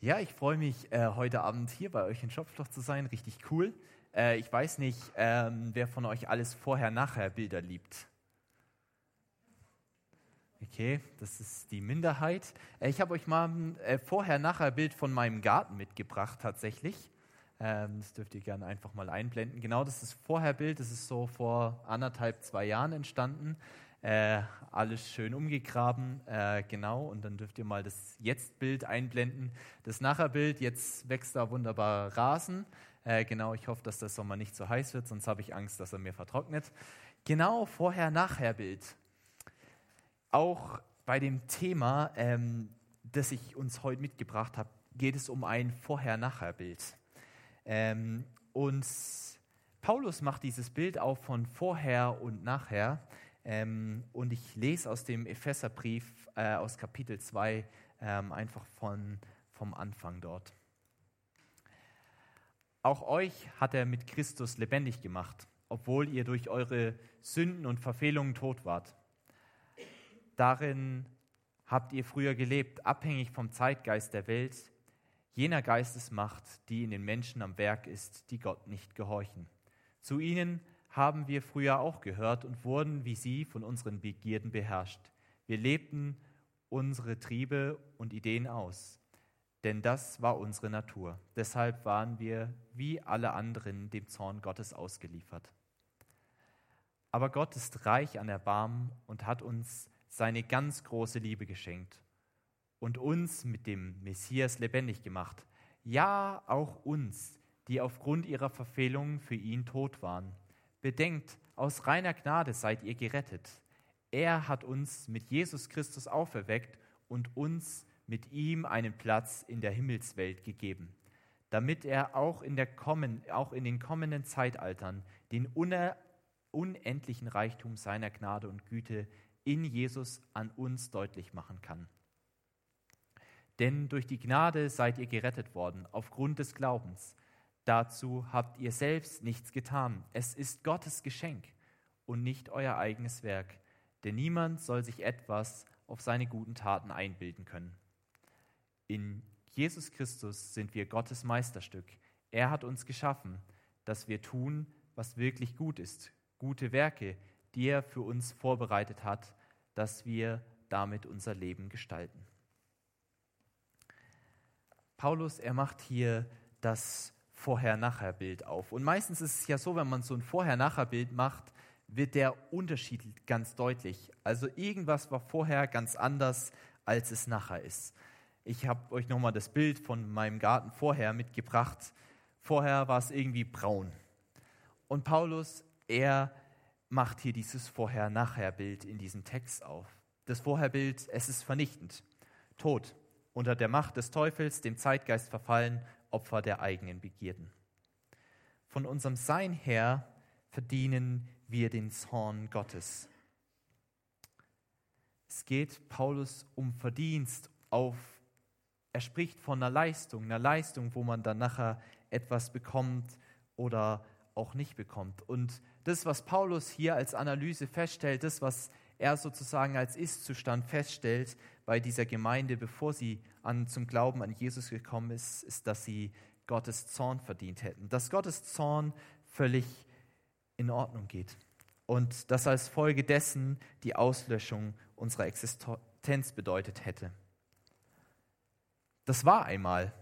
Ja, ich freue mich, äh, heute Abend hier bei euch in Schopfloch zu sein. Richtig cool. Äh, ich weiß nicht, ähm, wer von euch alles Vorher-Nachher-Bilder liebt. Okay, das ist die Minderheit. Äh, ich habe euch mal ein äh, Vorher-Nachher-Bild von meinem Garten mitgebracht, tatsächlich. Ähm, das dürft ihr gerne einfach mal einblenden. Genau, das ist Vorherbild. Das ist so vor anderthalb, zwei Jahren entstanden. Äh, alles schön umgegraben, äh, genau. Und dann dürft ihr mal das Jetzt-Bild einblenden. Das Nachher-Bild, jetzt wächst da wunderbar Rasen. Äh, genau, ich hoffe, dass der Sommer nicht so heiß wird, sonst habe ich Angst, dass er mir vertrocknet. Genau, Vorher-Nachher-Bild. Auch bei dem Thema, ähm, das ich uns heute mitgebracht habe, geht es um ein Vorher-Nachher-Bild. Ähm, und Paulus macht dieses Bild auch von vorher und nachher. Ähm, und ich lese aus dem Epheserbrief äh, aus Kapitel 2 ähm, einfach von, vom Anfang dort. Auch euch hat er mit Christus lebendig gemacht, obwohl ihr durch eure Sünden und Verfehlungen tot wart. Darin habt ihr früher gelebt, abhängig vom Zeitgeist der Welt, jener Geistesmacht, die in den Menschen am Werk ist, die Gott nicht gehorchen. Zu ihnen haben wir früher auch gehört und wurden wie sie von unseren Begierden beherrscht. Wir lebten unsere Triebe und Ideen aus, denn das war unsere Natur. Deshalb waren wir wie alle anderen dem Zorn Gottes ausgeliefert. Aber Gott ist reich an Erbarmen und hat uns seine ganz große Liebe geschenkt und uns mit dem Messias lebendig gemacht. Ja, auch uns, die aufgrund ihrer Verfehlungen für ihn tot waren. Bedenkt, aus reiner Gnade seid ihr gerettet. Er hat uns mit Jesus Christus auferweckt und uns mit ihm einen Platz in der Himmelswelt gegeben, damit er auch in, der kommen, auch in den kommenden Zeitaltern den unendlichen Reichtum seiner Gnade und Güte in Jesus an uns deutlich machen kann. Denn durch die Gnade seid ihr gerettet worden, aufgrund des Glaubens. Dazu habt ihr selbst nichts getan. Es ist Gottes Geschenk und nicht euer eigenes Werk. Denn niemand soll sich etwas auf seine guten Taten einbilden können. In Jesus Christus sind wir Gottes Meisterstück. Er hat uns geschaffen, dass wir tun, was wirklich gut ist. Gute Werke, die er für uns vorbereitet hat, dass wir damit unser Leben gestalten. Paulus, er macht hier das Vorher-Nachher-Bild auf. Und meistens ist es ja so, wenn man so ein Vorher-Nachher-Bild macht, wird der Unterschied ganz deutlich. Also irgendwas war vorher ganz anders, als es nachher ist. Ich habe euch nochmal das Bild von meinem Garten vorher mitgebracht. Vorher war es irgendwie braun. Und Paulus, er macht hier dieses Vorher-Nachher-Bild in diesem Text auf. Das Vorherbild, es ist vernichtend. Tod, unter der Macht des Teufels, dem Zeitgeist verfallen Opfer der eigenen Begierden. Von unserem Sein her verdienen wir den Zorn Gottes. Es geht Paulus um Verdienst auf, er spricht von einer Leistung, einer Leistung, wo man dann nachher etwas bekommt oder auch nicht bekommt. Und das, was Paulus hier als Analyse feststellt, das, was er sozusagen als Ist-Zustand feststellt bei dieser Gemeinde, bevor sie an, zum Glauben an Jesus gekommen ist, ist, dass sie Gottes Zorn verdient hätten. Dass Gottes Zorn völlig in Ordnung geht. Und dass als Folge dessen die Auslöschung unserer Existenz bedeutet hätte. Das war einmal.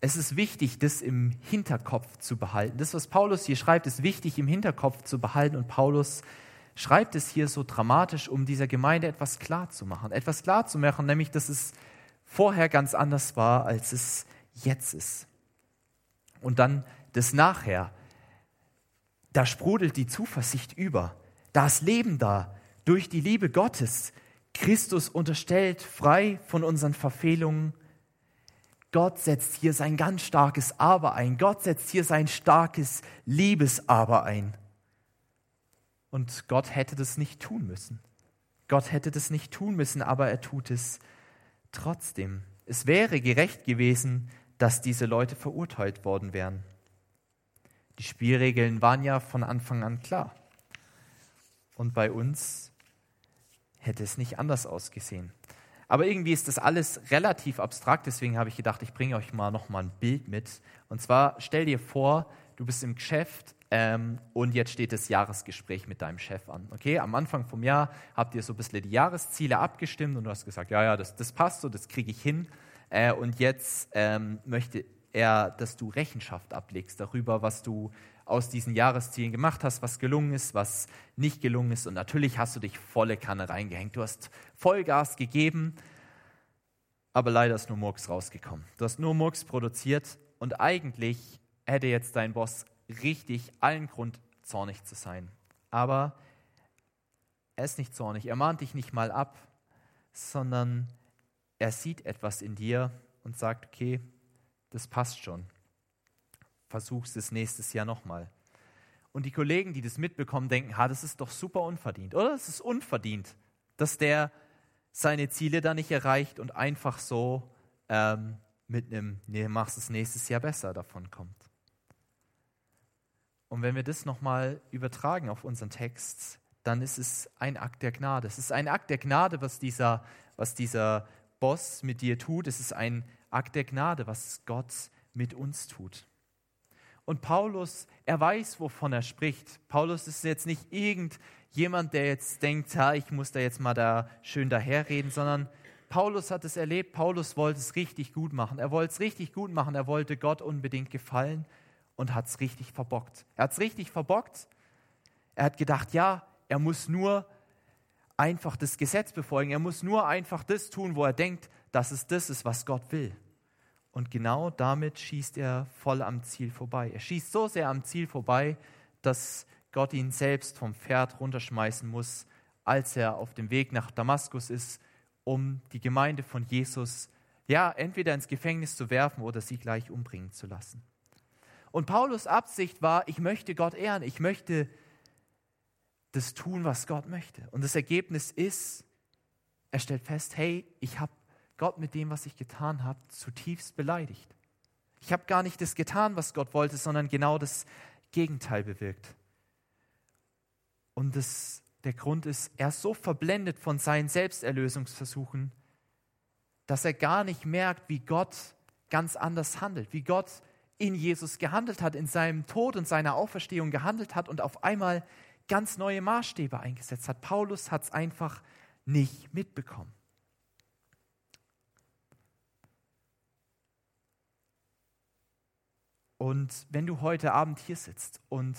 Es ist wichtig, das im Hinterkopf zu behalten. Das, was Paulus hier schreibt, ist wichtig im Hinterkopf zu behalten. Und Paulus schreibt es hier so dramatisch, um dieser Gemeinde etwas klar zu machen. Etwas klar zu machen, nämlich, dass es vorher ganz anders war, als es jetzt ist. Und dann das Nachher. Da sprudelt die Zuversicht über. Da ist Leben da. Durch die Liebe Gottes. Christus unterstellt, frei von unseren Verfehlungen. Gott setzt hier sein ganz starkes Aber ein. Gott setzt hier sein starkes Liebes-Aber ein. Und Gott hätte das nicht tun müssen. Gott hätte das nicht tun müssen, aber er tut es trotzdem. Es wäre gerecht gewesen, dass diese Leute verurteilt worden wären. Die Spielregeln waren ja von Anfang an klar. Und bei uns hätte es nicht anders ausgesehen. Aber irgendwie ist das alles relativ abstrakt, deswegen habe ich gedacht, ich bringe euch mal noch mal ein Bild mit. Und zwar stell dir vor, du bist im Geschäft ähm, und jetzt steht das Jahresgespräch mit deinem Chef an. Okay, am Anfang vom Jahr habt ihr so ein bisschen die Jahresziele abgestimmt und du hast gesagt, ja, ja, das, das passt so, das kriege ich hin. Äh, und jetzt ähm, möchte er, dass du Rechenschaft ablegst darüber, was du aus diesen Jahreszielen gemacht hast, was gelungen ist, was nicht gelungen ist. Und natürlich hast du dich volle Kanne reingehängt. Du hast Vollgas gegeben, aber leider ist nur Murks rausgekommen. Du hast nur Murks produziert und eigentlich hätte jetzt dein Boss richtig allen Grund, zornig zu sein. Aber er ist nicht zornig, er mahnt dich nicht mal ab, sondern er sieht etwas in dir und sagt, okay, das passt schon versuchst es nächstes Jahr nochmal. Und die Kollegen, die das mitbekommen, denken, ha, das ist doch super unverdient, oder? Es ist unverdient, dass der seine Ziele da nicht erreicht und einfach so ähm, mit einem, nee, machst es nächstes Jahr besser davon kommt. Und wenn wir das nochmal übertragen auf unseren Text, dann ist es ein Akt der Gnade. Es ist ein Akt der Gnade, was dieser, was dieser Boss mit dir tut. Es ist ein Akt der Gnade, was Gott mit uns tut. Und Paulus, er weiß, wovon er spricht. Paulus ist jetzt nicht irgendjemand, der jetzt denkt, ha, ich muss da jetzt mal da schön daherreden, sondern Paulus hat es erlebt. Paulus wollte es richtig gut machen. Er wollte es richtig gut machen. Er wollte Gott unbedingt gefallen und hat es richtig verbockt. Er hat es richtig verbockt. Er hat gedacht, ja, er muss nur einfach das Gesetz befolgen. Er muss nur einfach das tun, wo er denkt, dass es das ist, was Gott will. Und genau damit schießt er voll am Ziel vorbei. Er schießt so sehr am Ziel vorbei, dass Gott ihn selbst vom Pferd runterschmeißen muss, als er auf dem Weg nach Damaskus ist, um die Gemeinde von Jesus ja entweder ins Gefängnis zu werfen oder sie gleich umbringen zu lassen. Und Paulus Absicht war, ich möchte Gott ehren, ich möchte das tun, was Gott möchte. Und das Ergebnis ist, er stellt fest, hey, ich habe Gott mit dem, was ich getan habe, zutiefst beleidigt. Ich habe gar nicht das getan, was Gott wollte, sondern genau das Gegenteil bewirkt. Und das, der Grund ist, er ist so verblendet von seinen Selbsterlösungsversuchen, dass er gar nicht merkt, wie Gott ganz anders handelt, wie Gott in Jesus gehandelt hat, in seinem Tod und seiner Auferstehung gehandelt hat und auf einmal ganz neue Maßstäbe eingesetzt hat. Paulus hat es einfach nicht mitbekommen. Und wenn du heute Abend hier sitzt und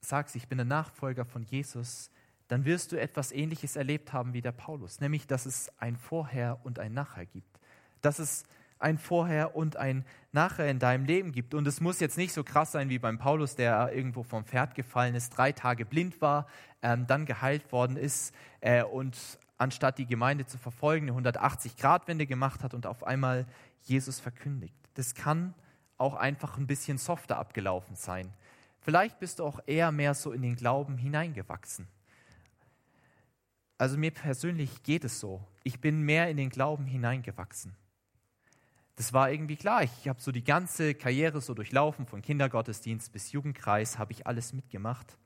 sagst, ich bin der Nachfolger von Jesus, dann wirst du etwas Ähnliches erlebt haben wie der Paulus, nämlich dass es ein Vorher und ein Nachher gibt. Dass es ein Vorher und ein Nachher in deinem Leben gibt. Und es muss jetzt nicht so krass sein wie beim Paulus, der irgendwo vom Pferd gefallen ist, drei Tage blind war, ähm, dann geheilt worden ist äh, und anstatt die Gemeinde zu verfolgen, eine 180-Grad-Wende gemacht hat und auf einmal Jesus verkündigt. Das kann auch einfach ein bisschen softer abgelaufen sein. Vielleicht bist du auch eher mehr so in den Glauben hineingewachsen. Also mir persönlich geht es so. Ich bin mehr in den Glauben hineingewachsen. Das war irgendwie klar. Ich habe so die ganze Karriere so durchlaufen, von Kindergottesdienst bis Jugendkreis, habe ich alles mitgemacht.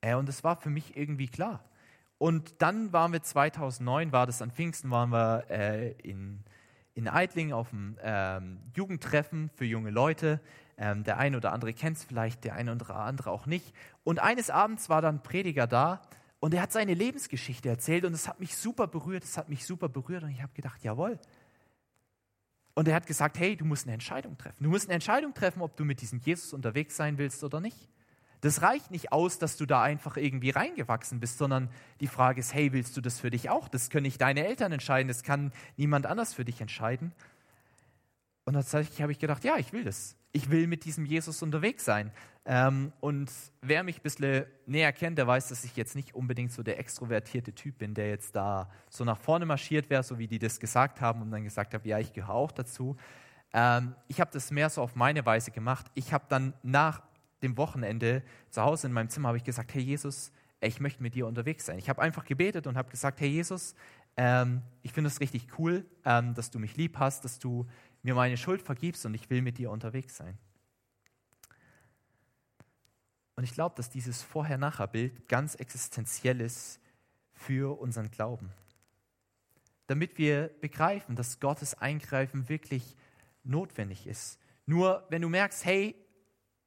Äh, und es war für mich irgendwie klar. Und dann waren wir 2009, war das an Pfingsten, waren wir äh, in in Eitling auf dem ähm, Jugendtreffen für junge Leute. Ähm, der eine oder andere kennt es vielleicht, der eine oder andere auch nicht. Und eines Abends war dann Prediger da und er hat seine Lebensgeschichte erzählt und es hat mich super berührt, es hat mich super berührt und ich habe gedacht, jawohl. Und er hat gesagt, hey, du musst eine Entscheidung treffen. Du musst eine Entscheidung treffen, ob du mit diesem Jesus unterwegs sein willst oder nicht. Das reicht nicht aus, dass du da einfach irgendwie reingewachsen bist, sondern die Frage ist, hey, willst du das für dich auch? Das können nicht deine Eltern entscheiden, das kann niemand anders für dich entscheiden. Und tatsächlich habe ich gedacht, ja, ich will das. Ich will mit diesem Jesus unterwegs sein. Ähm, und wer mich ein bisschen näher kennt, der weiß, dass ich jetzt nicht unbedingt so der extrovertierte Typ bin, der jetzt da so nach vorne marschiert wäre, so wie die das gesagt haben und dann gesagt habe, ja, ich gehöre auch dazu. Ähm, ich habe das mehr so auf meine Weise gemacht. Ich habe dann nach dem Wochenende zu Hause in meinem Zimmer habe ich gesagt, hey Jesus, ich möchte mit dir unterwegs sein. Ich habe einfach gebetet und habe gesagt, hey Jesus, ähm, ich finde es richtig cool, ähm, dass du mich lieb hast, dass du mir meine Schuld vergibst und ich will mit dir unterwegs sein. Und ich glaube, dass dieses Vorher-Nachher-Bild ganz existenziell ist für unseren Glauben. damit wir begreifen, dass Gottes Eingreifen wirklich notwendig ist. Nur wenn du merkst, hey,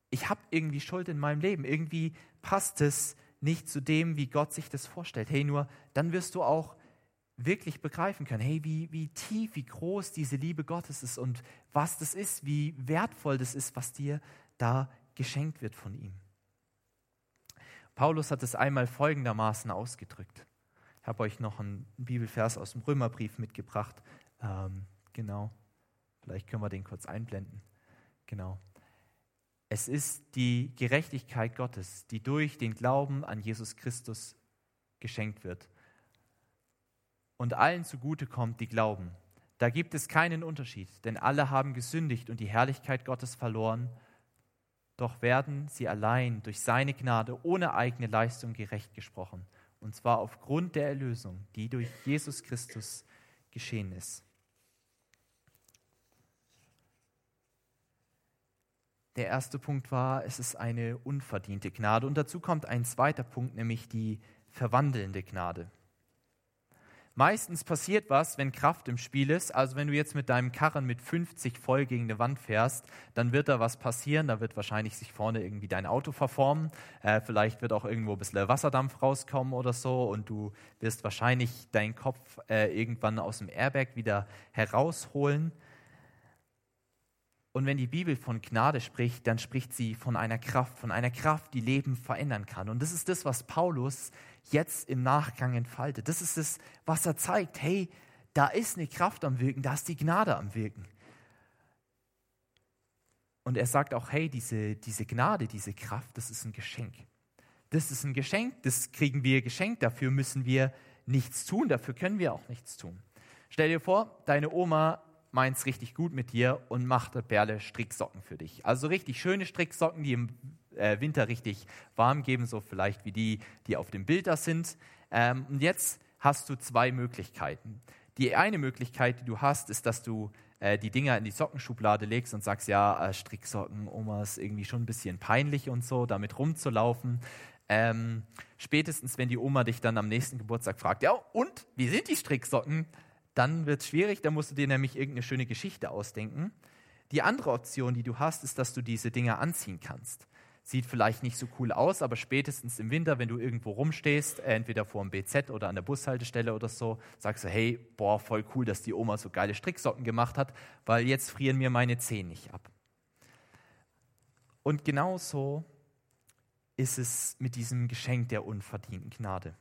ich habe irgendwie Schuld in meinem Leben, irgendwie passt es nicht zu dem, wie Gott sich das vorstellt. Hey, nur dann wirst du auch wirklich begreifen können, hey, wie, wie tief, wie groß diese Liebe Gottes ist und was das ist, wie wertvoll das ist, was dir da geschenkt wird von ihm. Paulus hat es einmal folgendermaßen ausgedrückt. Ich habe euch noch einen Bibelvers aus dem Römerbrief mitgebracht. Ähm, genau. Vielleicht können wir den kurz einblenden. Genau. Es ist die Gerechtigkeit Gottes, die durch den Glauben an Jesus Christus geschenkt wird. Und allen zugute kommt, die glauben. Da gibt es keinen Unterschied, denn alle haben gesündigt und die Herrlichkeit Gottes verloren doch werden sie allein durch seine Gnade ohne eigene Leistung gerecht gesprochen, und zwar aufgrund der Erlösung, die durch Jesus Christus geschehen ist. Der erste Punkt war, es ist eine unverdiente Gnade. Und dazu kommt ein zweiter Punkt, nämlich die verwandelnde Gnade. Meistens passiert was, wenn Kraft im Spiel ist. Also wenn du jetzt mit deinem Karren mit 50 voll gegen eine Wand fährst, dann wird da was passieren. Da wird wahrscheinlich sich vorne irgendwie dein Auto verformen. Äh, vielleicht wird auch irgendwo ein bisschen Wasserdampf rauskommen oder so. Und du wirst wahrscheinlich deinen Kopf äh, irgendwann aus dem Airbag wieder herausholen. Und wenn die Bibel von Gnade spricht, dann spricht sie von einer Kraft, von einer Kraft, die Leben verändern kann. Und das ist das, was Paulus jetzt im Nachgang entfaltet. Das ist es, was er zeigt. Hey, da ist eine Kraft am Wirken, da ist die Gnade am Wirken. Und er sagt auch, hey, diese, diese Gnade, diese Kraft, das ist ein Geschenk. Das ist ein Geschenk, das kriegen wir geschenkt, dafür müssen wir nichts tun, dafür können wir auch nichts tun. Stell dir vor, deine Oma meint es richtig gut mit dir und macht Berle Stricksocken für dich. Also richtig schöne Stricksocken, die im äh, Winter richtig warm geben, so vielleicht wie die, die auf dem Bild da sind. Ähm, und jetzt hast du zwei Möglichkeiten. Die eine Möglichkeit, die du hast, ist, dass du äh, die Dinger in die Sockenschublade legst und sagst, ja, äh, Stricksocken, Oma ist irgendwie schon ein bisschen peinlich und so, damit rumzulaufen. Ähm, spätestens, wenn die Oma dich dann am nächsten Geburtstag fragt, ja, und wie sind die Stricksocken? Dann wird es schwierig, da musst du dir nämlich irgendeine schöne Geschichte ausdenken. Die andere Option, die du hast, ist, dass du diese Dinger anziehen kannst. Sieht vielleicht nicht so cool aus, aber spätestens im Winter, wenn du irgendwo rumstehst, entweder vor dem BZ oder an der Bushaltestelle oder so, sagst du, hey, boah, voll cool, dass die Oma so geile Stricksocken gemacht hat, weil jetzt frieren mir meine Zehen nicht ab. Und genauso ist es mit diesem Geschenk der unverdienten Gnade.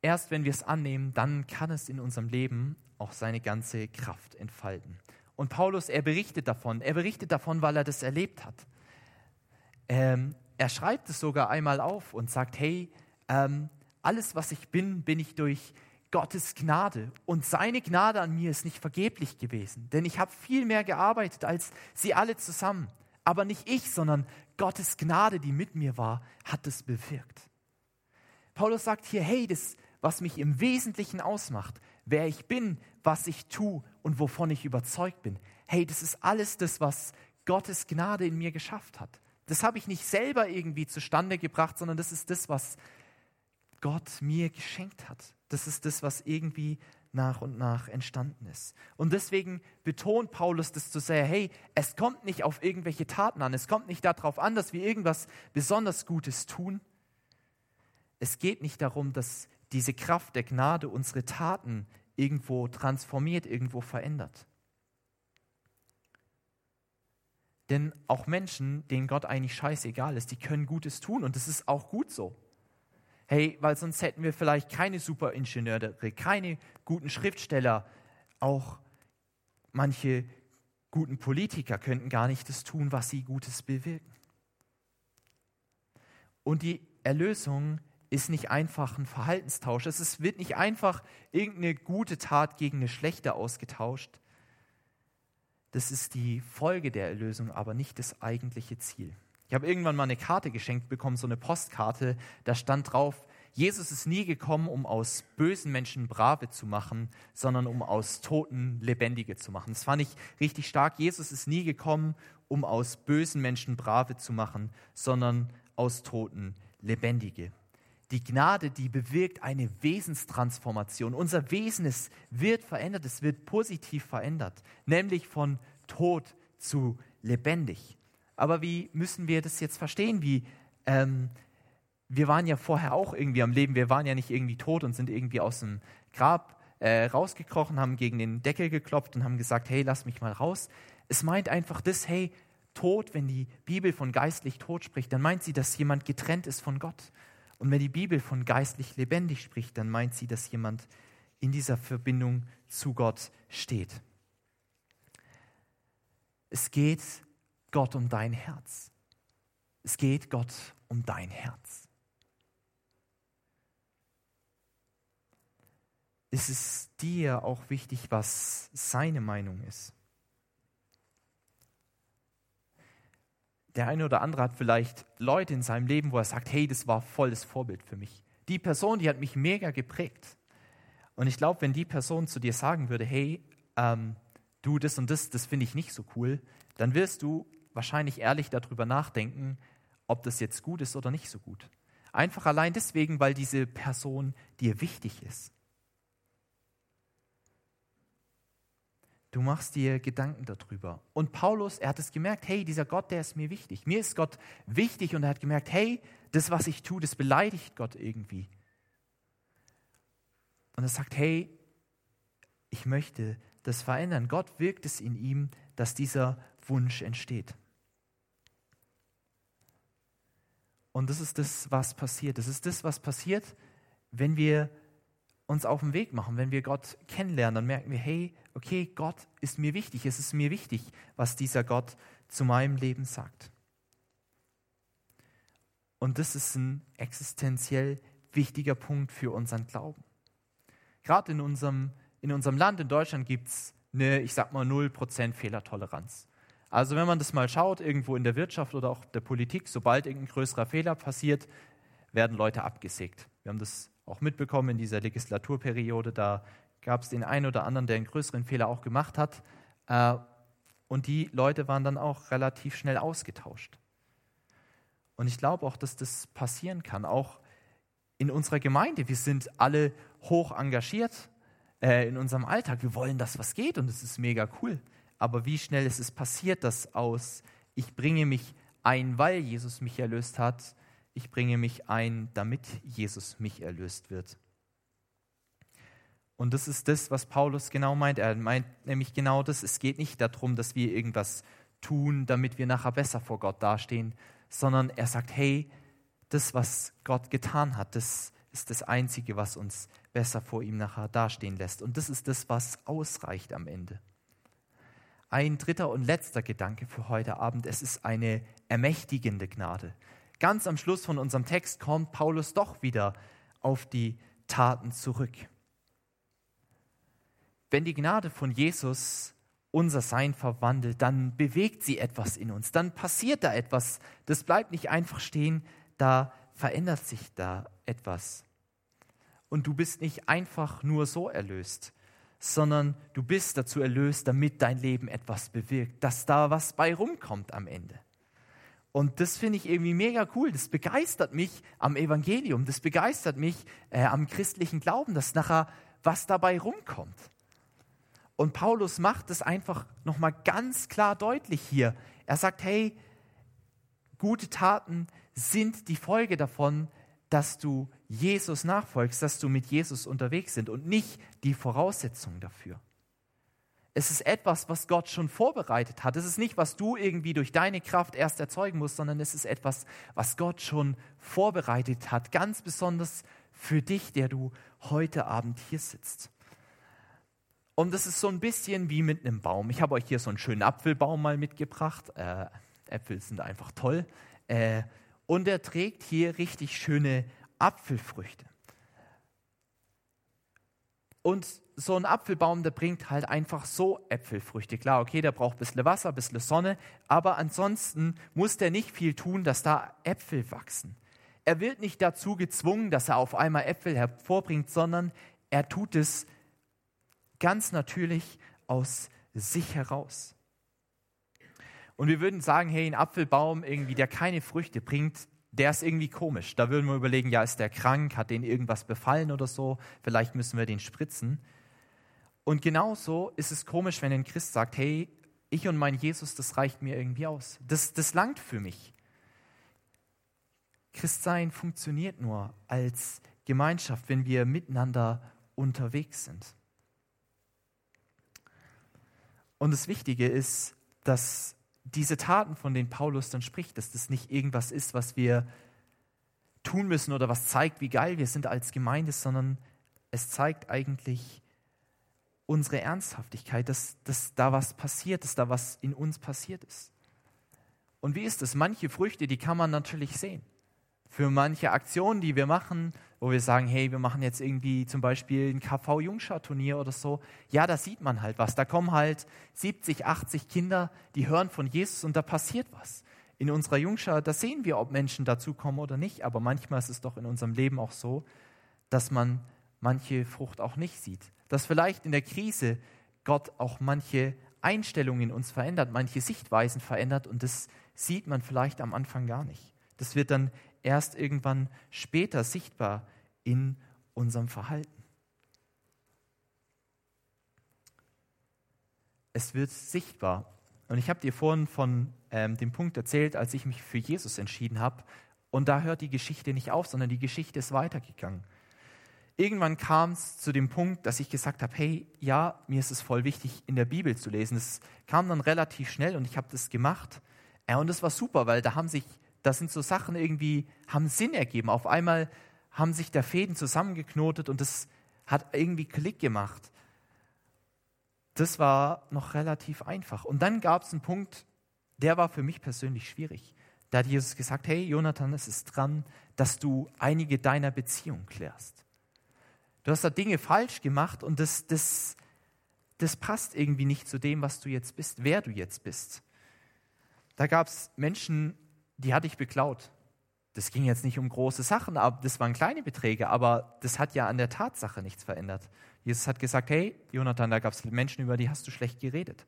Erst wenn wir es annehmen, dann kann es in unserem Leben auch seine ganze Kraft entfalten. Und Paulus, er berichtet davon. Er berichtet davon, weil er das erlebt hat. Ähm, er schreibt es sogar einmal auf und sagt, hey, ähm, alles, was ich bin, bin ich durch Gottes Gnade. Und seine Gnade an mir ist nicht vergeblich gewesen, denn ich habe viel mehr gearbeitet als sie alle zusammen. Aber nicht ich, sondern Gottes Gnade, die mit mir war, hat es bewirkt. Paulus sagt hier, hey, das, was mich im Wesentlichen ausmacht, wer ich bin, was ich tue und wovon ich überzeugt bin, hey, das ist alles das, was Gottes Gnade in mir geschafft hat. Das habe ich nicht selber irgendwie zustande gebracht, sondern das ist das, was Gott mir geschenkt hat. Das ist das, was irgendwie nach und nach entstanden ist. Und deswegen betont Paulus das zu sehr, hey, es kommt nicht auf irgendwelche Taten an, es kommt nicht darauf an, dass wir irgendwas besonders Gutes tun. Es geht nicht darum, dass diese Kraft der Gnade unsere Taten irgendwo transformiert, irgendwo verändert. Denn auch Menschen, denen Gott eigentlich scheißegal ist, die können Gutes tun und das ist auch gut so. Hey, weil sonst hätten wir vielleicht keine Superingenieure, keine guten Schriftsteller, auch manche guten Politiker könnten gar nicht das tun, was sie Gutes bewirken. Und die Erlösung ist nicht einfach ein Verhaltenstausch. Es wird nicht einfach irgendeine gute Tat gegen eine schlechte ausgetauscht, das ist die Folge der Erlösung, aber nicht das eigentliche Ziel. Ich habe irgendwann mal eine Karte geschenkt bekommen, so eine Postkarte, da stand drauf, Jesus ist nie gekommen, um aus bösen Menschen Brave zu machen, sondern um aus Toten Lebendige zu machen. Das fand ich richtig stark. Jesus ist nie gekommen, um aus bösen Menschen Brave zu machen, sondern aus Toten Lebendige. Die Gnade, die bewirkt eine Wesenstransformation. Unser Wesen es wird verändert, es wird positiv verändert, nämlich von tot zu lebendig. Aber wie müssen wir das jetzt verstehen? Wie, ähm, wir waren ja vorher auch irgendwie am Leben, wir waren ja nicht irgendwie tot und sind irgendwie aus dem Grab äh, rausgekrochen, haben gegen den Deckel geklopft und haben gesagt, hey, lass mich mal raus. Es meint einfach das, hey, Tod, wenn die Bibel von geistlich tot spricht, dann meint sie, dass jemand getrennt ist von Gott. Und wenn die Bibel von geistlich lebendig spricht, dann meint sie, dass jemand in dieser Verbindung zu Gott steht. Es geht Gott um dein Herz. Es geht Gott um dein Herz. Es ist dir auch wichtig, was seine Meinung ist. Der eine oder andere hat vielleicht Leute in seinem Leben, wo er sagt, hey, das war volles Vorbild für mich. Die Person, die hat mich mega geprägt. Und ich glaube, wenn die Person zu dir sagen würde, hey, ähm, du, das und das, das finde ich nicht so cool, dann wirst du wahrscheinlich ehrlich darüber nachdenken, ob das jetzt gut ist oder nicht so gut. Einfach allein deswegen, weil diese Person dir wichtig ist. Du machst dir Gedanken darüber. Und Paulus, er hat es gemerkt, hey, dieser Gott, der ist mir wichtig. Mir ist Gott wichtig und er hat gemerkt, hey, das, was ich tue, das beleidigt Gott irgendwie. Und er sagt, hey, ich möchte das verändern. Gott wirkt es in ihm, dass dieser Wunsch entsteht. Und das ist das, was passiert. Das ist das, was passiert, wenn wir uns auf den Weg machen, wenn wir Gott kennenlernen, dann merken wir, hey, okay, Gott ist mir wichtig. Es ist mir wichtig, was dieser Gott zu meinem Leben sagt. Und das ist ein existenziell wichtiger Punkt für unseren Glauben. Gerade in unserem, in unserem Land, in Deutschland, gibt es eine, ich sag mal, 0% Fehlertoleranz. Also wenn man das mal schaut, irgendwo in der Wirtschaft oder auch der Politik, sobald irgendein größerer Fehler passiert, werden Leute abgesägt. Wir haben das auch mitbekommen in dieser Legislaturperiode. Da gab es den einen oder anderen, der einen größeren Fehler auch gemacht hat. Äh, und die Leute waren dann auch relativ schnell ausgetauscht. Und ich glaube auch, dass das passieren kann, auch in unserer Gemeinde. Wir sind alle hoch engagiert äh, in unserem Alltag. Wir wollen, dass was geht und es ist mega cool. Aber wie schnell ist es passiert, dass aus ich bringe mich ein, weil Jesus mich erlöst hat, ich bringe mich ein, damit Jesus mich erlöst wird. Und das ist das, was Paulus genau meint. Er meint nämlich genau das. Es geht nicht darum, dass wir irgendwas tun, damit wir nachher besser vor Gott dastehen, sondern er sagt, hey, das, was Gott getan hat, das ist das Einzige, was uns besser vor ihm nachher dastehen lässt. Und das ist das, was ausreicht am Ende. Ein dritter und letzter Gedanke für heute Abend, es ist eine ermächtigende Gnade ganz am Schluss von unserem Text kommt Paulus doch wieder auf die Taten zurück. Wenn die Gnade von Jesus unser Sein verwandelt, dann bewegt sie etwas in uns, dann passiert da etwas. Das bleibt nicht einfach stehen, da verändert sich da etwas. Und du bist nicht einfach nur so erlöst, sondern du bist dazu erlöst, damit dein Leben etwas bewirkt, dass da was bei rumkommt am Ende. Und das finde ich irgendwie mega cool. Das begeistert mich am Evangelium. Das begeistert mich äh, am christlichen Glauben, dass nachher was dabei rumkommt. Und Paulus macht es einfach nochmal ganz klar deutlich hier. Er sagt, hey, gute Taten sind die Folge davon, dass du Jesus nachfolgst, dass du mit Jesus unterwegs sind und nicht die Voraussetzung dafür. Es ist etwas, was Gott schon vorbereitet hat. Es ist nicht, was du irgendwie durch deine Kraft erst erzeugen musst, sondern es ist etwas, was Gott schon vorbereitet hat. Ganz besonders für dich, der du heute Abend hier sitzt. Und das ist so ein bisschen wie mit einem Baum. Ich habe euch hier so einen schönen Apfelbaum mal mitgebracht. Äh, Äpfel sind einfach toll. Äh, und er trägt hier richtig schöne Apfelfrüchte. Und so ein Apfelbaum, der bringt halt einfach so Äpfelfrüchte. Klar, okay, der braucht ein bisschen Wasser, ein bisschen Sonne, aber ansonsten muss der nicht viel tun, dass da Äpfel wachsen. Er wird nicht dazu gezwungen, dass er auf einmal Äpfel hervorbringt, sondern er tut es ganz natürlich aus sich heraus. Und wir würden sagen, hey, ein Apfelbaum irgendwie, der keine Früchte bringt, der ist irgendwie komisch. Da würden wir überlegen, ja, ist der krank, hat den irgendwas befallen oder so, vielleicht müssen wir den spritzen. Und genauso ist es komisch, wenn ein Christ sagt, hey, ich und mein Jesus, das reicht mir irgendwie aus. Das, das langt für mich. Christsein funktioniert nur als Gemeinschaft, wenn wir miteinander unterwegs sind. Und das Wichtige ist, dass diese Taten, von denen Paulus dann spricht, dass das nicht irgendwas ist, was wir tun müssen oder was zeigt, wie geil wir sind als Gemeinde, sondern es zeigt eigentlich unsere Ernsthaftigkeit, dass, dass da was passiert, dass da was in uns passiert ist. Und wie ist es? Manche Früchte, die kann man natürlich sehen für manche Aktionen, die wir machen, wo wir sagen, hey, wir machen jetzt irgendwie zum Beispiel ein KV-Jungschar-Turnier oder so. Ja, da sieht man halt was. Da kommen halt 70, 80 Kinder, die hören von Jesus und da passiert was. In unserer Jungschar, da sehen wir, ob Menschen dazukommen oder nicht. Aber manchmal ist es doch in unserem Leben auch so, dass man manche Frucht auch nicht sieht. Dass vielleicht in der Krise Gott auch manche Einstellungen in uns verändert, manche Sichtweisen verändert und das sieht man vielleicht am Anfang gar nicht. Das wird dann erst irgendwann später sichtbar in unserem Verhalten. Es wird sichtbar. Und ich habe dir vorhin von ähm, dem Punkt erzählt, als ich mich für Jesus entschieden habe. Und da hört die Geschichte nicht auf, sondern die Geschichte ist weitergegangen. Irgendwann kam es zu dem Punkt, dass ich gesagt habe, hey, ja, mir ist es voll wichtig, in der Bibel zu lesen. Es kam dann relativ schnell und ich habe das gemacht. Ja, und das war super, weil da haben sich das sind so Sachen irgendwie, haben Sinn ergeben. Auf einmal haben sich der Fäden zusammengeknotet und das hat irgendwie Klick gemacht. Das war noch relativ einfach. Und dann gab es einen Punkt, der war für mich persönlich schwierig. Da hat Jesus gesagt, hey Jonathan, es ist dran, dass du einige deiner Beziehungen klärst. Du hast da Dinge falsch gemacht und das, das, das passt irgendwie nicht zu dem, was du jetzt bist, wer du jetzt bist. Da gab es Menschen, die hatte ich beklaut. Das ging jetzt nicht um große Sachen, aber das waren kleine Beträge, aber das hat ja an der Tatsache nichts verändert. Jesus hat gesagt, hey, Jonathan, da gab es Menschen, über die hast du schlecht geredet.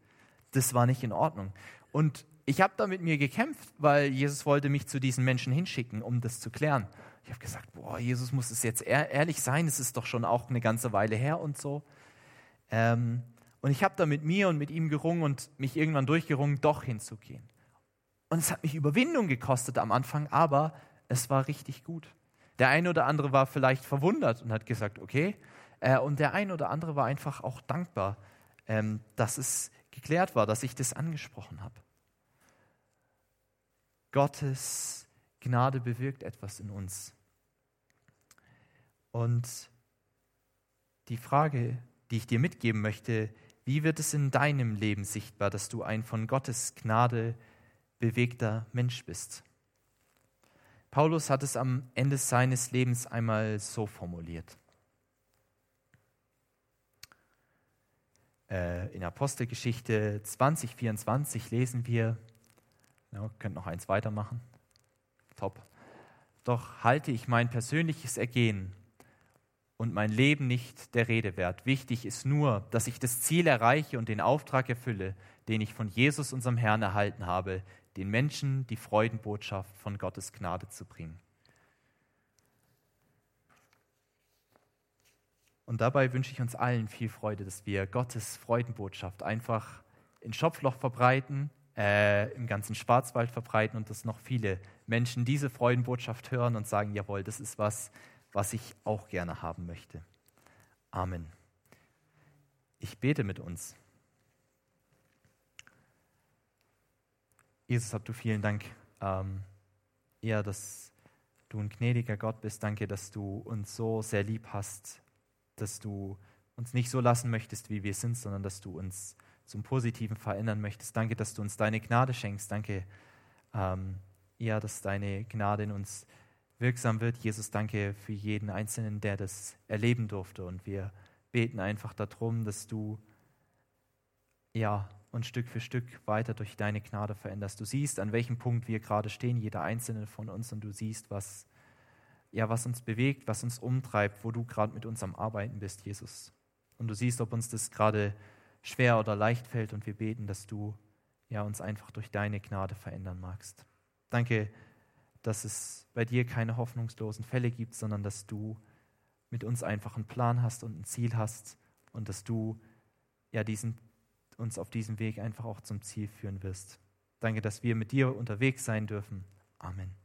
Das war nicht in Ordnung. Und ich habe da mit mir gekämpft, weil Jesus wollte mich zu diesen Menschen hinschicken, um das zu klären. Ich habe gesagt, boah, Jesus muss es jetzt ehrlich sein, es ist doch schon auch eine ganze Weile her und so. Ähm, und ich habe da mit mir und mit ihm gerungen und mich irgendwann durchgerungen, doch hinzugehen. Und es hat mich Überwindung gekostet am Anfang, aber es war richtig gut. Der eine oder andere war vielleicht verwundert und hat gesagt, okay. Äh, und der eine oder andere war einfach auch dankbar, ähm, dass es geklärt war, dass ich das angesprochen habe. Gottes Gnade bewirkt etwas in uns. Und die Frage, die ich dir mitgeben möchte, wie wird es in deinem Leben sichtbar, dass du ein von Gottes Gnade bewegter Mensch bist. Paulus hat es am Ende seines Lebens einmal so formuliert. Äh, in Apostelgeschichte 2024 lesen wir, ja, könnt noch eins weitermachen, top. Doch halte ich mein persönliches Ergehen und mein Leben nicht der Rede wert. Wichtig ist nur, dass ich das Ziel erreiche und den Auftrag erfülle, den ich von Jesus, unserem Herrn, erhalten habe, den Menschen die Freudenbotschaft von Gottes Gnade zu bringen. Und dabei wünsche ich uns allen viel Freude, dass wir Gottes Freudenbotschaft einfach in Schopfloch verbreiten, äh, im ganzen Schwarzwald verbreiten und dass noch viele Menschen diese Freudenbotschaft hören und sagen, jawohl, das ist was, was ich auch gerne haben möchte. Amen. Ich bete mit uns. Jesus, hab du vielen Dank, ähm, ja, dass du ein gnädiger Gott bist. Danke, dass du uns so sehr lieb hast, dass du uns nicht so lassen möchtest, wie wir sind, sondern dass du uns zum Positiven verändern möchtest. Danke, dass du uns deine Gnade schenkst. Danke, ähm, ja, dass deine Gnade in uns wirksam wird. Jesus, danke für jeden Einzelnen, der das erleben durfte. Und wir beten einfach darum, dass du ja, und Stück für Stück weiter durch deine Gnade veränderst. Du siehst, an welchem Punkt wir gerade stehen, jeder einzelne von uns, und du siehst, was, ja, was uns bewegt, was uns umtreibt, wo du gerade mit uns am Arbeiten bist, Jesus. Und du siehst, ob uns das gerade schwer oder leicht fällt, und wir beten, dass du ja, uns einfach durch deine Gnade verändern magst. Danke, dass es bei dir keine hoffnungslosen Fälle gibt, sondern dass du mit uns einfach einen Plan hast und ein Ziel hast und dass du ja diesen, uns auf diesem Weg einfach auch zum Ziel führen wirst. Danke, dass wir mit dir unterwegs sein dürfen. Amen.